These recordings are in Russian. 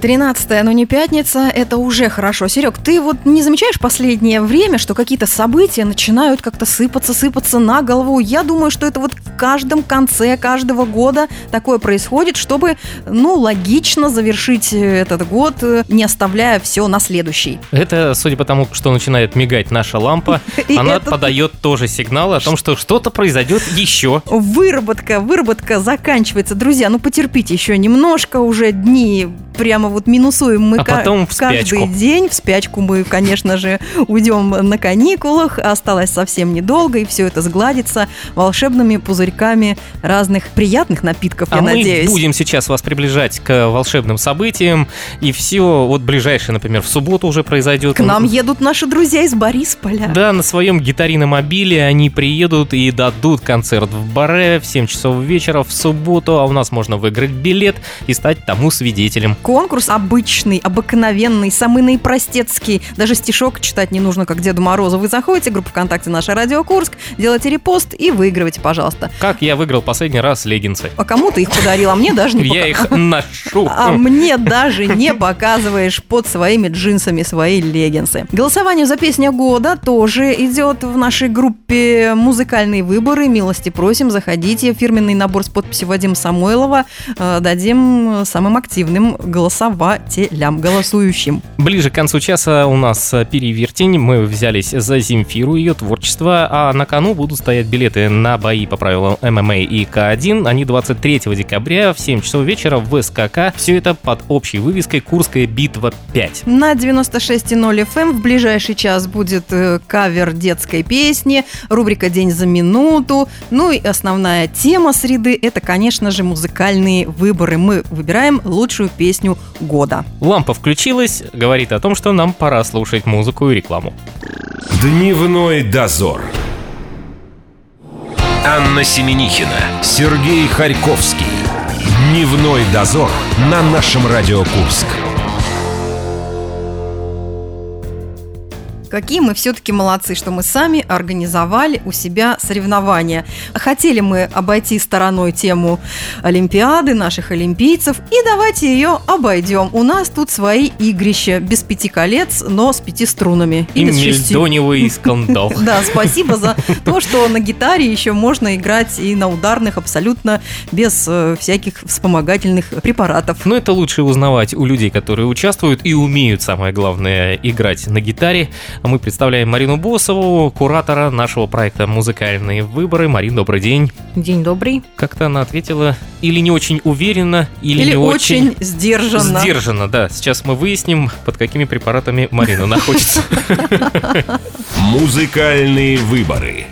13 но не пятница, это уже хорошо. Серег, ты вот не замечаешь последнее время, что какие-то события начинают как-то сыпаться, сыпаться на голову? Я думаю, что это вот в каждом конце каждого года такое происходит, чтобы, ну, логично завершить этот год, не оставляя все на следующий. Это, судя по тому, что начинает мигать наша лампа, она подает тоже сигнал о том, что что-то произойдет еще. Выработка, выработка заканчивается. Друзья, ну потерпите еще немножко, уже дни прямо вот минусуем мы а потом в каждый день. В спячку мы, конечно же, уйдем на каникулах. Осталось совсем недолго, и все это сгладится волшебными пузырьками разных приятных напитков, а я мы надеюсь. будем сейчас вас приближать к волшебным событиям. И все, вот ближайшее, например, в субботу уже произойдет. К нам едут наши друзья из Борисполя. Да, на своем гитариномобиле они приедут и дадут концерт в Баре в 7 часов вечера в субботу, а у нас можно выиграть билет и стать тому свидетелем. Конкурс обычный, обыкновенный, самый наипростецкий. Даже стишок читать не нужно, как Деду Морозу. Вы заходите, группа ВКонтакте «Наша Радио Курск», делаете репост и выигрывайте, пожалуйста. Как я выиграл последний раз леггинсы? А кому ты их подарил? А мне даже не Я их ношу. А мне даже не показываешь под своими джинсами свои леггинсы. Голосование за песня года тоже идет в нашей группе «Музыкальные выборы». Милости просим, заходите. Фирменный набор с подписью Вадима Самойлова э, дадим самым активным голосователям, голосующим. Ближе к концу часа у нас перевертень. Мы взялись за Земфиру, ее творчество, а на кону будут стоять билеты на бои по правилам ММА и К1. Они 23 декабря в 7 часов вечера в СКК. Все это под общей вывеской «Курская битва 5». На 96.0 FM в ближайший час будет э, кавер детской песни, рубрика «День за минуту». Ну и основная тема среды – это, конечно же, музыкальные выборы. Мы выбираем лучшую песню года. Лампа включилась, говорит о том, что нам пора слушать музыку и рекламу. Дневной дозор. Анна Семенихина, Сергей Харьковский. Дневной дозор на нашем Радио Курск. Какие мы все-таки молодцы, что мы сами организовали у себя соревнования. Хотели мы обойти стороной тему Олимпиады, наших олимпийцев, и давайте ее обойдем. У нас тут свои игрища, без пяти колец, но с пяти струнами. И мельдоневый скандал. Да, спасибо за то, что на гитаре еще можно играть и на ударных абсолютно без э, всяких вспомогательных препаратов. Но это лучше узнавать у людей, которые участвуют и умеют, самое главное, играть на гитаре. А мы представляем Марину Босову, куратора нашего проекта «Музыкальные выборы». Марин, добрый день. День добрый. Как-то она ответила или не очень уверенно, или, или не очень, очень сдержанно. Сдержанно, да. Сейчас мы выясним, под какими препаратами Марина находится. Музыкальные выборы.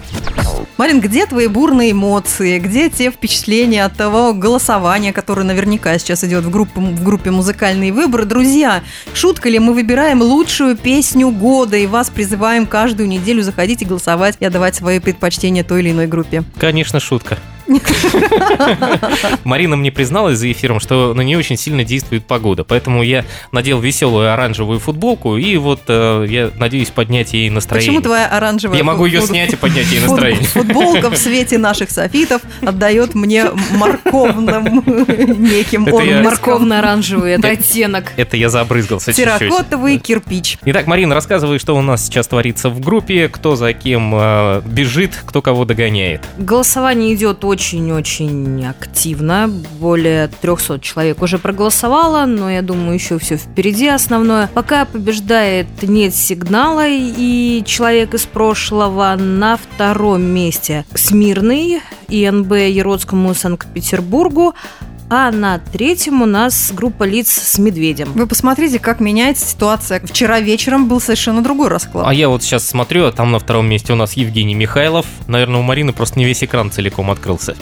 Марин, где твои бурные эмоции? Где те впечатления от того голосования, которое наверняка сейчас идет в, группе, в группе «Музыкальные выборы»? Друзья, шутка ли, мы выбираем лучшую песню года и вас призываем каждую неделю заходить и голосовать и отдавать свои предпочтения той или иной группе? Конечно, шутка. Марина мне призналась за эфиром, что на нее очень сильно действует погода, поэтому я надел веселую оранжевую футболку, и вот э, я надеюсь поднять ей настроение. Почему твоя оранжевая Я могу ее снять и поднять ей настроение. Футболка в свете наших софитов отдает мне морковным неким Морковно-оранжевый, это оттенок. Это я забрызгался Терракотовый кирпич. Итак, Марина, рассказывай, что у нас сейчас творится в группе, кто за кем э, бежит, кто кого догоняет. Голосование идет очень-очень активно. Более 300 человек уже проголосовало, но я думаю, еще все впереди основное. Пока побеждает нет сигнала и человек из прошлого на втором месте Смирный, ИНБ Еродскому Санкт-Петербургу. А на третьем у нас группа лиц с медведем. Вы посмотрите, как меняется ситуация. Вчера вечером был совершенно другой расклад. А я вот сейчас смотрю, а там на втором месте у нас Евгений Михайлов. Наверное, у Марины просто не весь экран целиком открылся.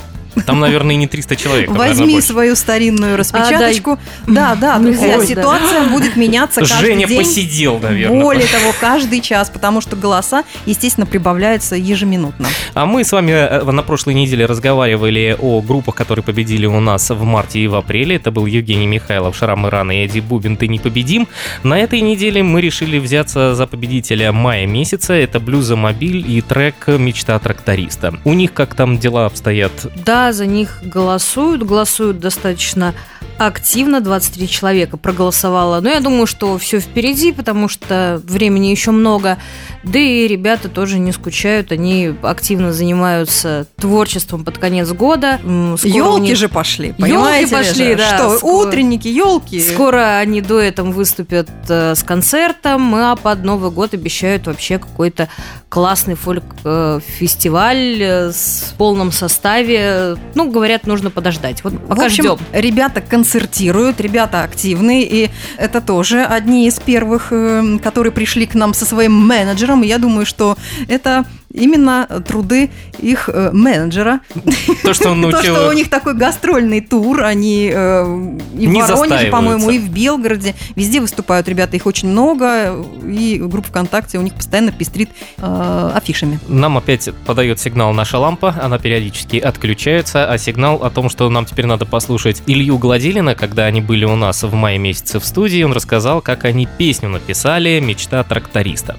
Там, наверное, и не 300 человек. наверное, Возьми свою старинную распечаточку. Да, да, друзья, да. ситуация будет меняться каждый Женя день. посидел, наверное. Более того, каждый час, потому что голоса, естественно, прибавляются ежеминутно. А мы с вами э, на прошлой неделе разговаривали о группах, которые победили у нас в марте и в апреле. Это был Евгений Михайлов, Шрам Иран и Эдди Бубин «Ты непобедим». На этой неделе мы решили взяться за победителя мая месяца. Это Блюзомобиль и трек «Мечта тракториста». У них как там дела обстоят? Да, за них голосуют, голосуют достаточно активно, 23 человека проголосовало. Но я думаю, что все впереди, потому что времени еще много. Да и ребята тоже не скучают, они активно занимаются творчеством под конец года. Скоро Елки них- же пошли, понимаете ли пошли, же? да, Что, скоро. утренники, елки. Скоро они дуэтом выступят э, с концертом, а под Новый год обещают вообще какой-то классный фольк-фестиваль э, с полном составе. Ну, говорят, нужно подождать. Вот пока в общем, ждем. ребята концертируют, ребята активные, и это тоже одни из первых, э, которые пришли к нам со своим менеджером. И я думаю, что это именно труды их э, менеджера. То, что он То, научил... что у них такой гастрольный тур, они э, и в Не Воронеже, по-моему, и в Белгороде, везде выступают ребята, их очень много, и группа ВКонтакте у них постоянно пестрит э, афишами. Нам опять подает сигнал наша лампа, она периодически отключается, а сигнал о том, что нам теперь надо послушать Илью Гладилина, когда они были у нас в мае месяце в студии, он рассказал, как они песню написали «Мечта тракториста».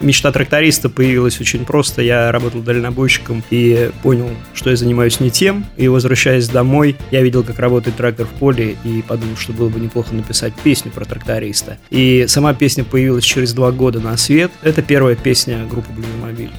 Мечта тракториста появилась очень просто. Я работал дальнобойщиком и понял, что я занимаюсь не тем. И возвращаясь домой, я видел, как работает трактор в поле, и подумал, что было бы неплохо написать песню про тракториста. И сама песня появилась через два года на свет. Это первая песня группы Блюмобиль.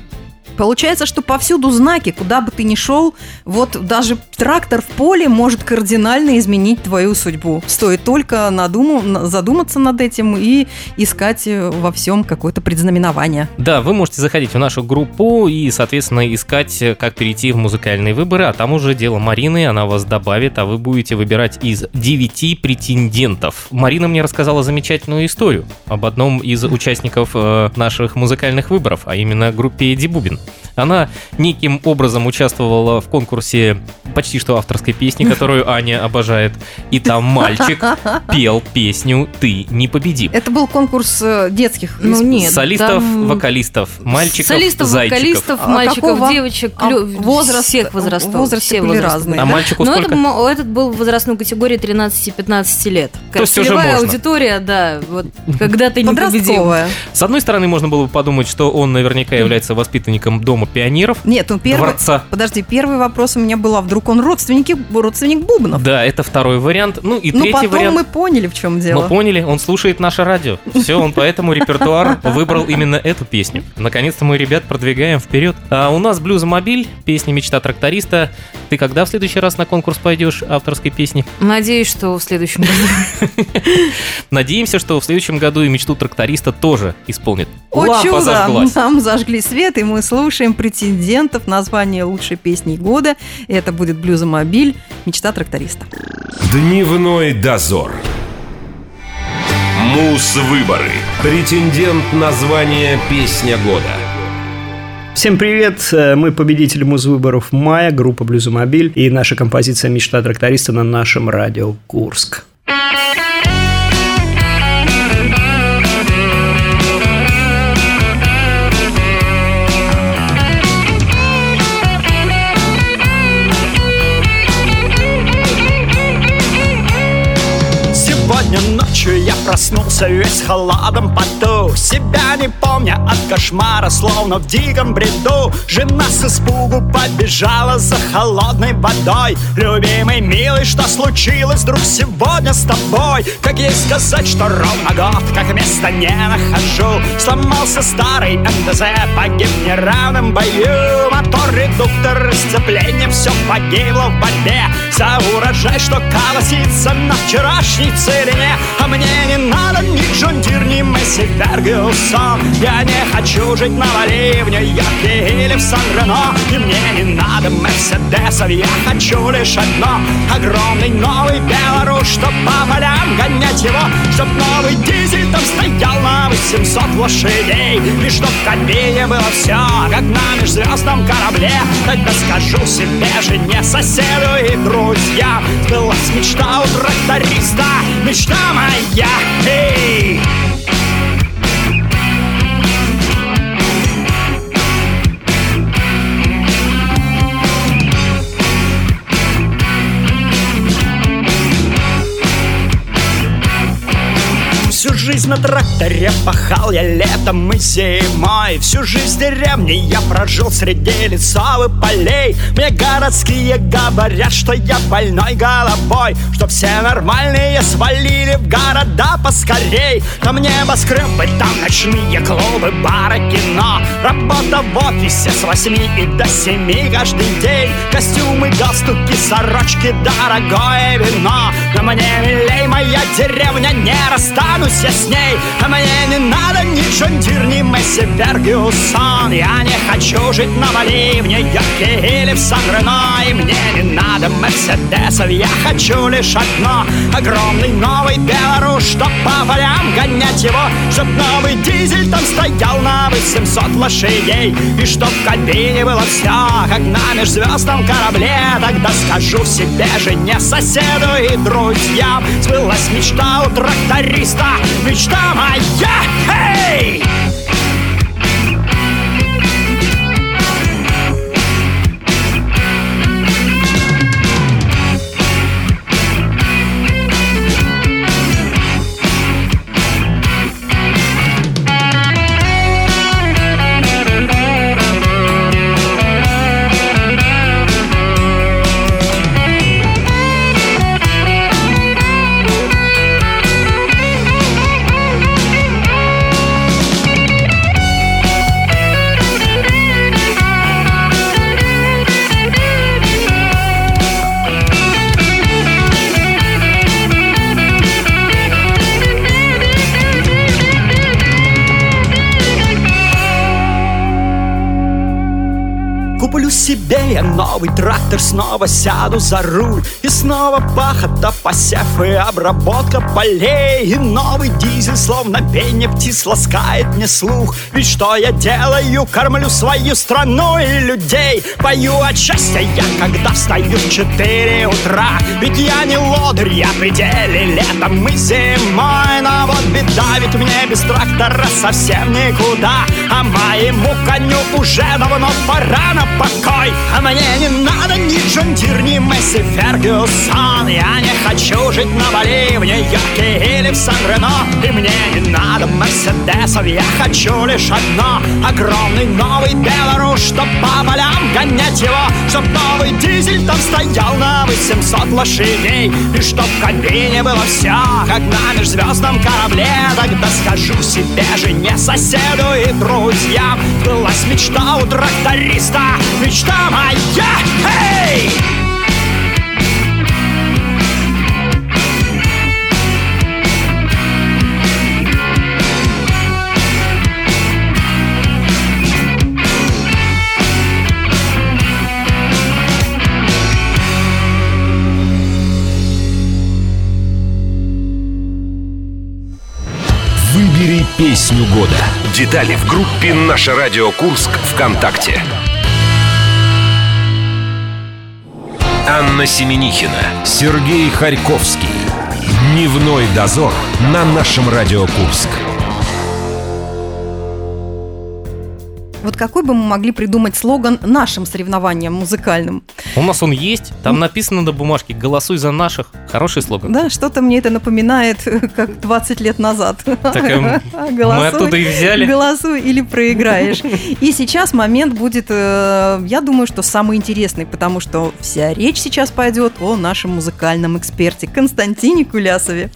Получается, что повсюду знаки, куда бы ты ни шел, вот даже трактор в поле может кардинально изменить твою судьбу. Стоит только надуму- на- задуматься над этим и искать э, во всем какое-то предзнаменование. Да, вы можете заходить в нашу группу и, соответственно, искать, э, как перейти в музыкальные выборы, а там уже дело Марины, она вас добавит, а вы будете выбирать из 9 претендентов. Марина мне рассказала замечательную историю об одном из участников э, наших музыкальных выборов, а именно группе Эдди Бубин. Она неким образом участвовала в конкурсе почти что авторской песни, которую Аня обожает, и там мальчик пел песню «Ты непобедим». Это был конкурс э, детских Ну, нет, Солистов, там вокалистов, мальчиков, Солистов, зайчиков. вокалистов, А мальчиков, какого- девочек, а лю- возраст- всех возрастов. возрасты все были разные. А мальчику Но сколько? этот, мо- этот был в возрастной категории 13-15 лет. То есть уже можно. аудитория, да, вот когда ты не победил. С одной стороны, можно было бы подумать, что он наверняка является воспитанником Дома пионеров, Нет, ну первый... дворца. Подожди, первый вопрос у меня был, а вдруг он родственники, родственник Бубнов? Да, это второй вариант. Ну и ну третий потом вариант. мы поняли, в чем Мы дело. поняли, он слушает наше радио. Все, он поэтому репертуар выбрал именно эту песню. Наконец-то мы ребят продвигаем вперед. А у нас блюзомобиль, песня «Мечта тракториста». Ты когда в следующий раз на конкурс пойдешь авторской песни? Надеюсь, что в следующем году. Надеемся, что в следующем году и мечту тракториста тоже исполнит. О чудо! Нам зажгли свет, и мы слушаем претендентов на звание лучшей песни года. Это будет «Блюзомобиль. Мечта тракториста». Дневной дозор. Мус-выборы. Претендент на звание «Песня года». Всем привет! Э, Мы победители музвыборов мая, группа Блюзомобиль и наша композиция «Мечта тракториста» на нашем радио Курск. Проснулся весь в кошмарах, словно в диком бреду. Жена с испугу побежала за холодной водой. Любимый, милый, что случилось вдруг сегодня с тобой? Как ей сказать, что ровно год, как места не нахожу? Сломался старый МТЗ, погиб в неравном бою Мотор, редуктор, сцепление, все погибло в борьбе. За урожай, что колосится на вчерашней целине А мне не надо ни John Deere, ни Massey Ferguson Я не не хочу жить на Бали, в Нью-Йорке или в Сан-Рено И мне не надо Мерседесов, я хочу лишь одно Огромный новый Беларусь, чтоб по полям гонять его Чтоб новый дизель там стоял на 800 лошадей. И чтоб в кабине было все, как на межзвездном корабле. Тогда скажу себе, жене, соседу и друзьям. Сбылась мечта у тракториста, мечта моя, эй! Жизнь на тракторе пахал я летом и зимой. Всю жизнь в деревне я прожил среди лесов и полей. Мне городские говорят, что я больной головой Что все нормальные свалили в города поскорей. Там небоскребы, там ночные клубы, бары, кино. Работа в офисе с восьми и до семи каждый день. Костюмы, галстуки, сорочки, дорогое вино. Но мне милей моя деревня, не расстанусь я ней. А мне не надо ни John Deere, ни Massey Ferguson Я не хочу жить на Бали, в Нью-Йорке или в Сан-Рено И мне не надо Мерседесов, я хочу лишь одно. Огромный новый Беларусь, чтоб по полям гонять его. Чтоб новый дизель там стоял на 800 лошадей. И чтоб в кабине было все, как на межзвездном корабле. Тогда скажу себе, жене, соседу и друзьям. Сбылась мечта у тракториста, мечта моя, эй! Куплю новый трактор, снова сяду за руль снова пахота, посев и обработка полей. И новый дизель, словно пение птиц, ласкает мне слух. Ведь что я делаю? Кормлю свою страну и людей. Пою от счастья я, когда встаю в 4 утра. Ведь я не лодырь, я при деле летом и зимой. Но вот беда, ведь мне без трактора совсем никуда. А моему коню уже давно пора на покой. А мне не надо ни John Deere, ни Massey Фергюсон Я не хочу жить на Бали, в Нью-Йорке или в Сан-Рено И мне не надо Мерседесов, я хочу лишь одно Огромный новый Беларусь, чтоб по полям гонять его Чтоб новый дизель там стоял на 800 лошадей И чтоб в кабине было все, как на межзвездном корабле Тогда скажу себе, жене, соседу и друзьям Сбылась мечта у тракториста, мечта моя, эй! Выбери песню года. Детали в группе «Наше радио Курск» ВКонтакте. Анна Семенихина, Сергей Харьковский. Дневной дозор на нашем Радио Курск. Вот какой бы мы могли придумать слоган нашим соревнованиям музыкальным? У нас он есть, там написано на бумажке «Голосуй за наших». Хороший слоган. Да, что-то мне это напоминает, как 20 лет назад. Так, эм, мы оттуда и взяли. Голосуй или проиграешь. И сейчас момент будет, э, я думаю, что самый интересный, потому что вся речь сейчас пойдет о нашем музыкальном эксперте Константине Кулясове.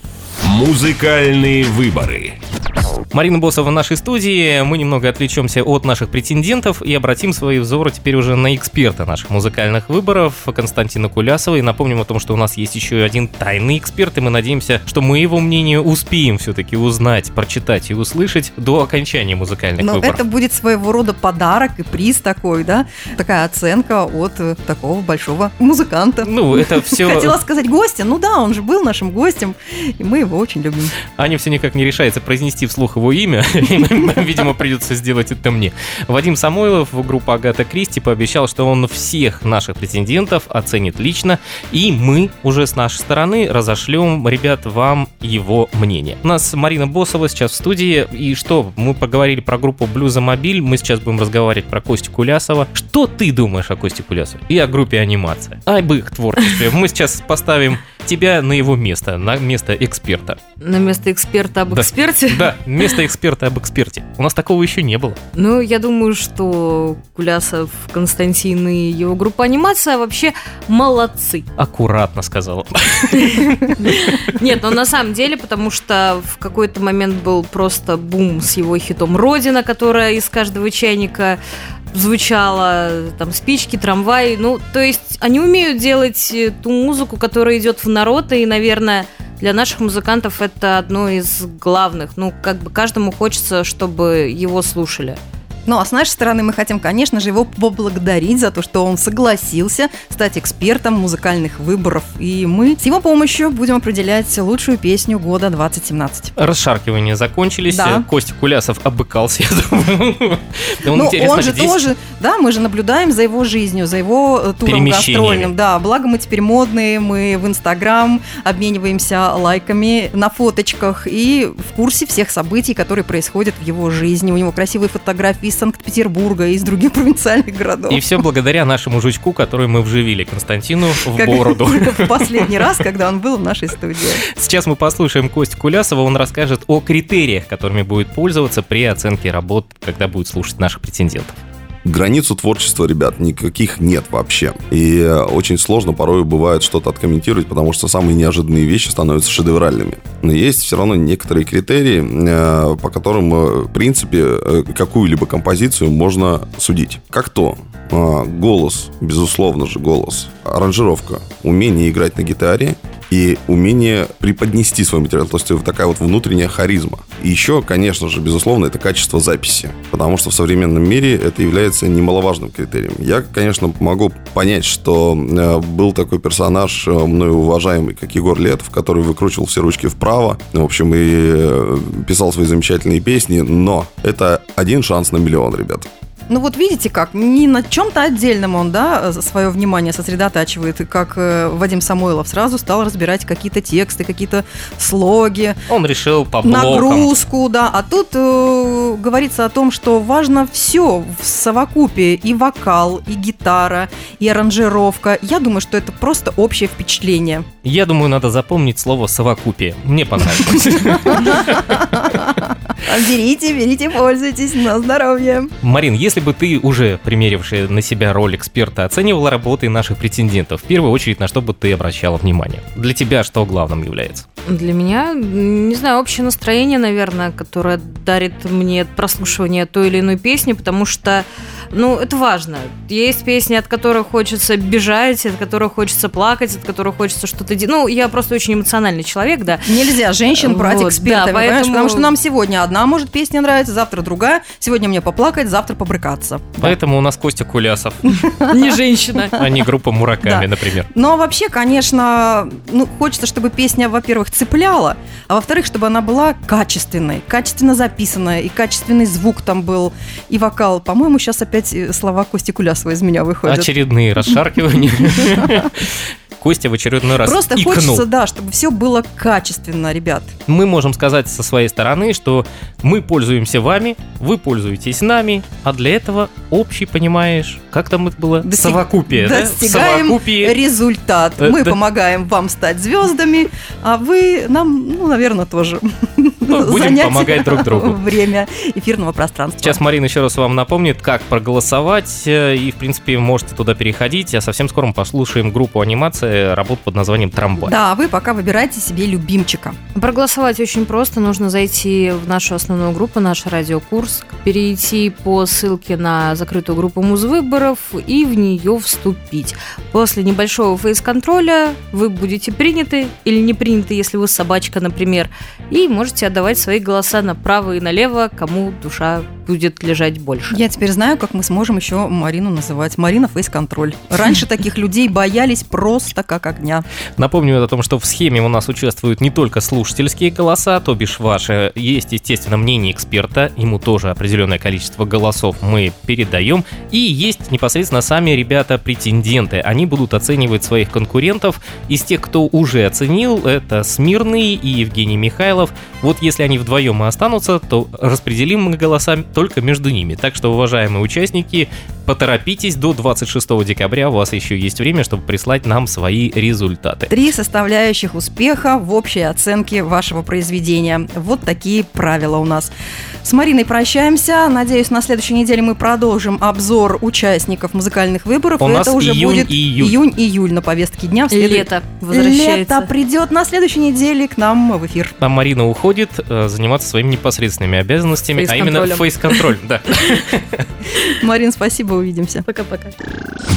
Музыкальные выборы. Марина Босова в нашей студии. Мы немного отвлечемся от наших претендентов и обратим свои взоры теперь уже на эксперта наших музыкальных выборов Константина Кулясова. И напомним о том, что у нас есть еще один тайный эксперт, и мы надеемся, что мы его мнение успеем все-таки узнать, прочитать и услышать до окончания музыкальных Но выборов. это будет своего рода подарок и приз такой, да? Такая оценка от э, такого большого музыканта. Ну, это все... Хотела сказать гостя, ну да, он же был нашим гостем, и мы его очень любим. Аня все никак не решается произнести вслух его имя. Видимо, придется сделать это мне. Вадим Самойлов, группа Агата Кристи, пообещал, что он всех наших претендентов оценит лично, и мы уже с нашей стороны разошлем, ребят, вам его мнение. У нас Марина Босова сейчас в студии, и что, мы поговорили про группу Блюза Мобиль, мы сейчас будем разговаривать про Костю Кулясова. Что ты думаешь о Косте Кулясове и о группе анимация? Об их творчестве. Мы сейчас поставим тебя на его место, на место эксперта. На место эксперта об Да. эксперте? Да, место эксперта об эксперте. У нас такого еще не было. Ну, я думаю, что Кулясов, Константин и его группа анимация вообще молодцы. Аккуратно сказала. Нет, ну на самом деле, потому что в какой-то момент был просто бум с его хитом «Родина», которая из каждого чайника звучала, там, спички, трамвай. Ну, то есть они умеют делать э, ту музыку, которая идет в народ, и, наверное, для наших музыкантов это одно из главных. Ну, как бы каждому хочется, чтобы его слушали. Ну, а с нашей стороны мы хотим, конечно же, его поблагодарить за то, что он согласился стать экспертом музыкальных выборов. И мы с его помощью будем определять лучшую песню года 2017. Расшаркивания закончились. Да. Костя Кулясов обыкался, я думаю. Он, ну, он же здесь- тоже, да, мы же наблюдаем за его жизнью, за его э, туром гастрольным. Да, благо мы теперь модные, мы в Инстаграм обмениваемся лайками на фоточках и в курсе всех событий, которые происходят в его жизни. У него красивые фотографии из Санкт-Петербурга и из других провинциальных городов. И все благодаря нашему жучку, который мы вживили Константину в Как бороду. в последний раз, когда он был в нашей студии. Сейчас мы послушаем Костю Кулясова, он расскажет о критериях, которыми будет пользоваться при оценке работ, когда будет слушать наших претендентов. Границу творчества, ребят, никаких нет вообще. И э, очень сложно порой бывает что-то откомментировать, потому что самые неожиданные вещи становятся шедевральными. Но есть все равно некоторые критерии, э, по которым, э, в принципе, какую-либо композицию можно судить. Как то голос, безусловно же голос, аранжировка, умение играть на гитаре и умение преподнести свой материал. То есть такая вот внутренняя харизма. И еще, конечно же, безусловно, это качество записи. Потому что в современном мире это является немаловажным критерием. Я, конечно, могу понять, что э, был такой персонаж, э, мною уважаемый, как Егор Летов, который выкручивал все ручки вправо, в общем, и э, писал свои замечательные песни, но это один шанс на миллион, ребят. Ну вот видите как, не на чем-то отдельном он, да, свое внимание сосредотачивает, и как э, Вадим Самойлов сразу стал разбирать какие-то тексты, какие-то слоги, Он решил по блокам. нагрузку, да. А тут э, говорится о том, что важно все в совокупе, и вокал, и гитара, и аранжировка. Я думаю, что это просто общее впечатление. Я думаю, надо запомнить слово «совокупие». Мне понравилось. Берите, берите, пользуйтесь, на здоровье. Марин, если бы ты уже примерившая на себя роль эксперта оценивала работы наших претендентов, в первую очередь на что бы ты обращала внимание? Для тебя что главным является? Для меня, не знаю, общее настроение, наверное, которое дарит мне прослушивание той или иной песни, потому что, ну, это важно. Есть песни, от которых хочется бежать, от которых хочется плакать, от которых хочется что-то делать. Ну, я просто очень эмоциональный человек, да. Нельзя женщин брать Вот, экспертами, да, поэтому- Потому что нам сегодня одна может песня нравится, завтра другая. Сегодня мне поплакать, завтра побрыкаться. Поэтому у нас Костя Кулясов, Не женщина. а не группа Мураками, Да. например. Но вообще, конечно, ну, хочется, чтобы песня, во-первых, цепляла, а во-вторых, чтобы она была качественной, качественно записанная, и качественный звук там был, и вокал. По-моему, сейчас опять э, слова Кости Кулясова из меня выходят. Очередные расшаркивания. Костя в очередной раз Просто икнул. хочется, да, чтобы все было качественно, ребят. Мы можем сказать со своей стороны, что мы пользуемся вами, вы пользуетесь нами, а для этого общий, понимаешь, как там это было? Достиг- Совокупие, да? Достигаем Совокупие. результат. Э, Мы да. помогаем вам стать звездами, а вы нам, ну, наверное, тоже Ну, будем помогать друг другу. время эфирного пространства. Сейчас Марина еще раз вам напомнит, как проголосовать, э, и, в принципе, можете туда переходить, а совсем скоро мы послушаем группу анимация работу под названием «Трамвай». Да, а вы пока выбирайте себе любимчика. Проголосовать очень просто. Нужно зайти в нашу основную группу, наш радиокурс, перейти по ссылке на закрытую группу музвыборов и в нее вступить. После небольшого фейс-контроля вы будете приняты или не приняты, если вы собачка, например, и можете отдавать свои голоса направо и налево, кому душа будет лежать больше. Я теперь знаю, как мы сможем еще Марину называть. Марина фейс-контроль. Раньше таких людей боялись просто как огня. Напомню о том, что в схеме у нас участвуют не только слушательские голоса, то бишь ваши. Есть, естественно, мнение эксперта. Ему тоже определенное количество голосов мы передаем. И есть непосредственно сами ребята-претенденты. Они будут оценивать своих конкурентов. Из тех, кто уже оценил, это Смирный и Евгений Михайлов. Вот если они вдвоем и останутся, то распределим мы голоса только между ними. Так что, уважаемые участники, поторопитесь, до 26 декабря у вас еще есть время, чтобы прислать нам свои результаты. Три составляющих успеха в общей оценке вашего произведения. Вот такие правила у нас. С Мариной прощаемся. Надеюсь, на следующей неделе мы продолжим обзор участников музыкальных выборов. У И нас это уже июнь будет и июль. июнь-июль на повестке дня. В следу- Лето возвращается. Лето придет на следующей неделе к нам в эфир. А Марина уходит э, заниматься своими непосредственными обязанностями, а именно фейс-контроль. Да. Марин, спасибо, увидимся. Пока-пока.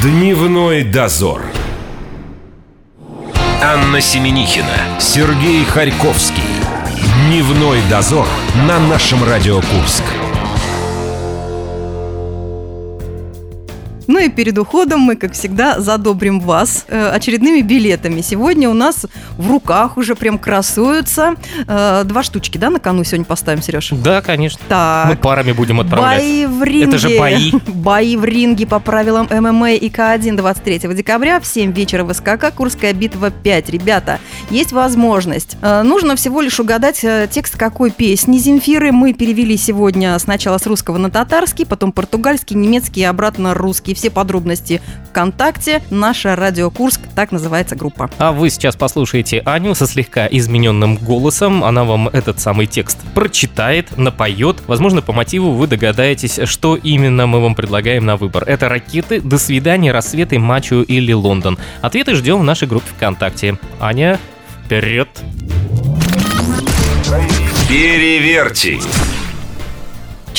Дневной дозор. Анна Семенихина, Сергей Харьковский. Дневной дозор на нашем Радио Курск. Ну и перед уходом мы, как всегда, задобрим вас э, очередными билетами. Сегодня у нас в руках уже прям красуются э, два штучки, да, на кону сегодня поставим, Сереж? Да, конечно. Мы Так. парами будем отправлять. Бои в ринге. Это же бои. Бои в ринге по правилам ММА и К1 23 декабря в 7 вечера в СКК Курская битва 5. Ребята, есть возможность. Э, Нужно всего лишь угадать текст какой песни Земфиры. Мы перевели сегодня сначала с русского на татарский, потом португальский, немецкий и обратно русский. Все подробности ВКонтакте. Наша Радио Курск, так называется группа. А вы сейчас послушаете Аню со слегка измененным голосом. Она вам этот самый текст прочитает, напоет. Возможно, по мотиву вы догадаетесь, что именно мы вам предлагаем на выбор. Это ракеты, до свидания, рассветы, мачо или Лондон. Ответы ждем в нашей группе ВКонтакте. Аня, вперед! Переверьте.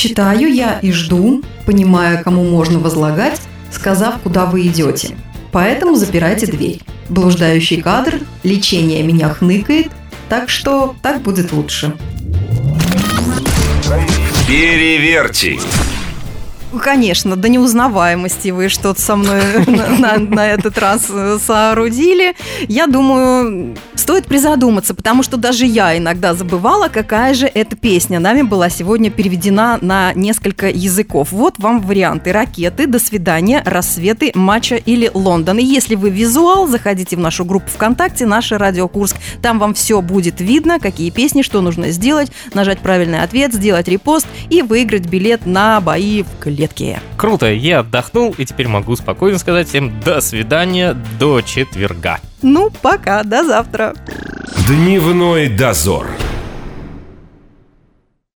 Читаю я и жду, понимая, кому можно возлагать, сказав, куда вы идете. Поэтому запирайте дверь. Блуждающий кадр, лечение меня хныкает, так что так будет лучше. Переверьте. Конечно, до неузнаваемости вы что-то со мной на, на- на этот раз э, соорудили. Я думаю, стоит призадуматься, потому что даже я иногда забывала, какая же эта песня. Нами была сегодня переведена на несколько языков. Вот вам варианты. Ракеты, до свидания, рассветы, матча или Лондон. И если вы визуал, заходите в нашу группу ВКонтакте, наше Радио Курск. Там вам все будет видно, какие песни, что нужно сделать, нажать правильный ответ, сделать репост и выиграть билет на бои в клетке. Круто, я отдохнул и теперь могу спокойно сказать всем до свидания, до четверга. Ну, пока, до завтра. Дневной дозор.